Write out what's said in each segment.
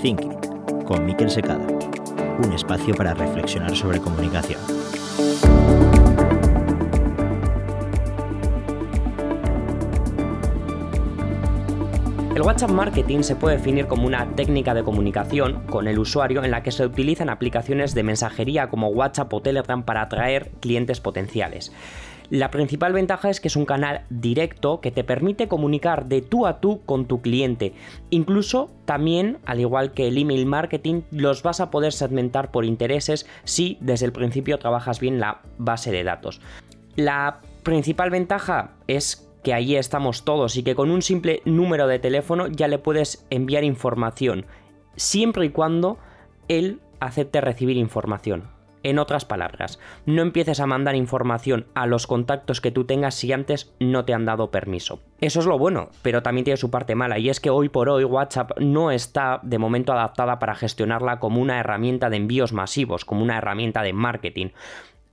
Thinking, con Miquel Secada, un espacio para reflexionar sobre comunicación. El WhatsApp Marketing se puede definir como una técnica de comunicación con el usuario en la que se utilizan aplicaciones de mensajería como WhatsApp o Telegram para atraer clientes potenciales. La principal ventaja es que es un canal directo que te permite comunicar de tú a tú con tu cliente. Incluso también, al igual que el email marketing, los vas a poder segmentar por intereses si desde el principio trabajas bien la base de datos. La principal ventaja es que allí estamos todos y que con un simple número de teléfono ya le puedes enviar información, siempre y cuando él acepte recibir información. En otras palabras, no empieces a mandar información a los contactos que tú tengas si antes no te han dado permiso. Eso es lo bueno, pero también tiene su parte mala, y es que hoy por hoy WhatsApp no está de momento adaptada para gestionarla como una herramienta de envíos masivos, como una herramienta de marketing,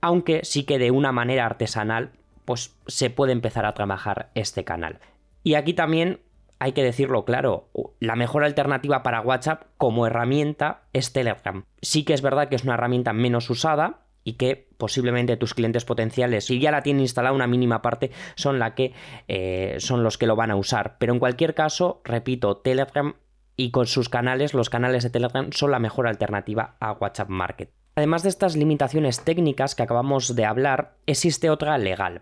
aunque sí que de una manera artesanal, pues se puede empezar a trabajar este canal. Y aquí también hay que decirlo claro, la mejor alternativa para WhatsApp como herramienta es Telegram. Sí que es verdad que es una herramienta menos usada y que posiblemente tus clientes potenciales, si ya la tienen instalada una mínima parte, son, la que, eh, son los que lo van a usar. Pero en cualquier caso, repito, Telegram y con sus canales, los canales de Telegram son la mejor alternativa a WhatsApp Market. Además de estas limitaciones técnicas que acabamos de hablar, existe otra legal,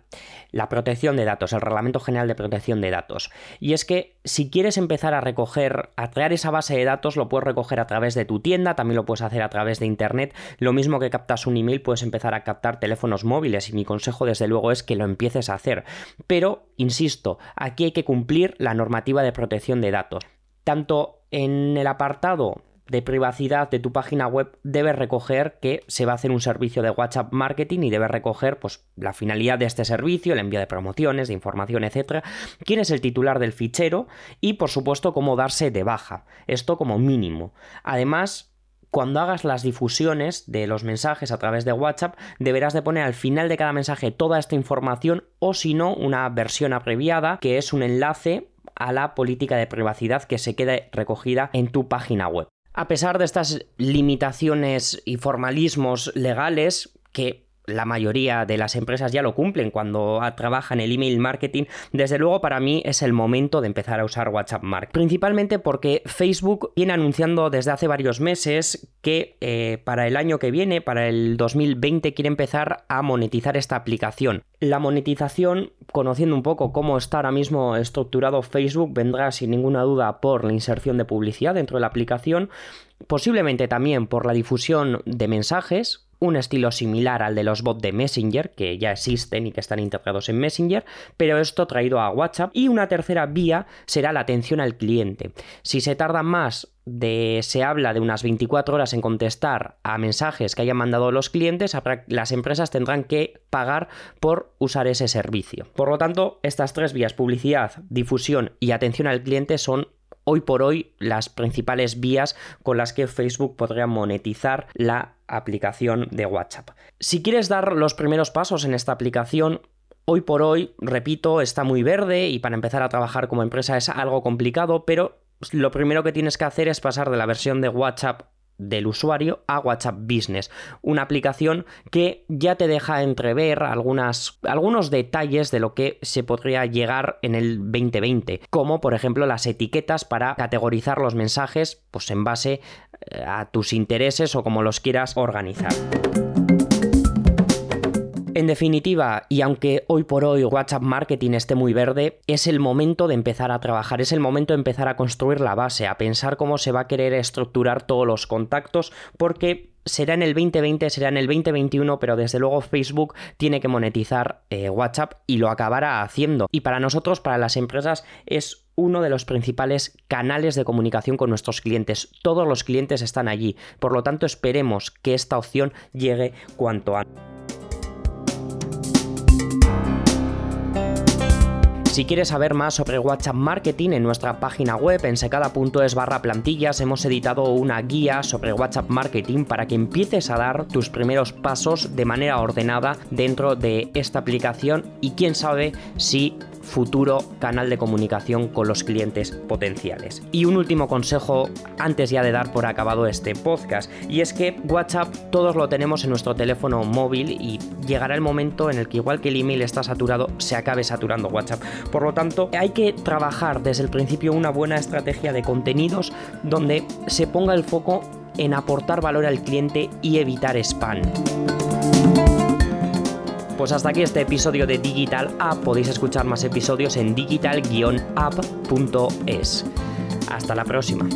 la protección de datos, el Reglamento General de Protección de Datos. Y es que si quieres empezar a recoger, a crear esa base de datos, lo puedes recoger a través de tu tienda, también lo puedes hacer a través de Internet. Lo mismo que captas un email, puedes empezar a captar teléfonos móviles y mi consejo desde luego es que lo empieces a hacer. Pero, insisto, aquí hay que cumplir la normativa de protección de datos. Tanto en el apartado de privacidad de tu página web debes recoger que se va a hacer un servicio de WhatsApp marketing y debes recoger pues, la finalidad de este servicio, el envío de promociones, de información, etcétera, quién es el titular del fichero y por supuesto cómo darse de baja. Esto como mínimo. Además, cuando hagas las difusiones de los mensajes a través de WhatsApp, deberás de poner al final de cada mensaje toda esta información o si no, una versión abreviada que es un enlace a la política de privacidad que se quede recogida en tu página web. A pesar de estas limitaciones y formalismos legales que la mayoría de las empresas ya lo cumplen cuando trabajan el email marketing, desde luego para mí es el momento de empezar a usar WhatsApp Marketing. Principalmente porque Facebook viene anunciando desde hace varios meses que eh, para el año que viene, para el 2020, quiere empezar a monetizar esta aplicación. La monetización, conociendo un poco cómo está ahora mismo estructurado Facebook, vendrá sin ninguna duda por la inserción de publicidad dentro de la aplicación, posiblemente también por la difusión de mensajes, un estilo similar al de los bots de Messenger, que ya existen y que están integrados en Messenger, pero esto traído a WhatsApp. Y una tercera vía será la atención al cliente. Si se tarda más de se habla de unas 24 horas en contestar a mensajes que hayan mandado los clientes, las empresas tendrán que pagar por usar ese servicio. Por lo tanto, estas tres vías, publicidad, difusión y atención al cliente, son hoy por hoy las principales vías con las que Facebook podría monetizar la aplicación de WhatsApp. Si quieres dar los primeros pasos en esta aplicación, Hoy por hoy, repito, está muy verde y para empezar a trabajar como empresa es algo complicado, pero lo primero que tienes que hacer es pasar de la versión de WhatsApp del usuario a WhatsApp Business, una aplicación que ya te deja entrever algunas, algunos detalles de lo que se podría llegar en el 2020, como por ejemplo las etiquetas para categorizar los mensajes pues en base a tus intereses o como los quieras organizar. En definitiva, y aunque hoy por hoy WhatsApp Marketing esté muy verde, es el momento de empezar a trabajar, es el momento de empezar a construir la base, a pensar cómo se va a querer estructurar todos los contactos, porque será en el 2020, será en el 2021, pero desde luego Facebook tiene que monetizar eh, WhatsApp y lo acabará haciendo. Y para nosotros, para las empresas, es uno de los principales canales de comunicación con nuestros clientes. Todos los clientes están allí, por lo tanto esperemos que esta opción llegue cuanto antes. Si quieres saber más sobre WhatsApp Marketing, en nuestra página web en secada.es barra plantillas hemos editado una guía sobre WhatsApp Marketing para que empieces a dar tus primeros pasos de manera ordenada dentro de esta aplicación y quién sabe si futuro canal de comunicación con los clientes potenciales. Y un último consejo antes ya de dar por acabado este podcast, y es que WhatsApp todos lo tenemos en nuestro teléfono móvil y llegará el momento en el que igual que el email está saturado, se acabe saturando WhatsApp. Por lo tanto, hay que trabajar desde el principio una buena estrategia de contenidos donde se ponga el foco en aportar valor al cliente y evitar spam. Pues hasta aquí este episodio de Digital App. Podéis escuchar más episodios en digital-app.es. Hasta la próxima.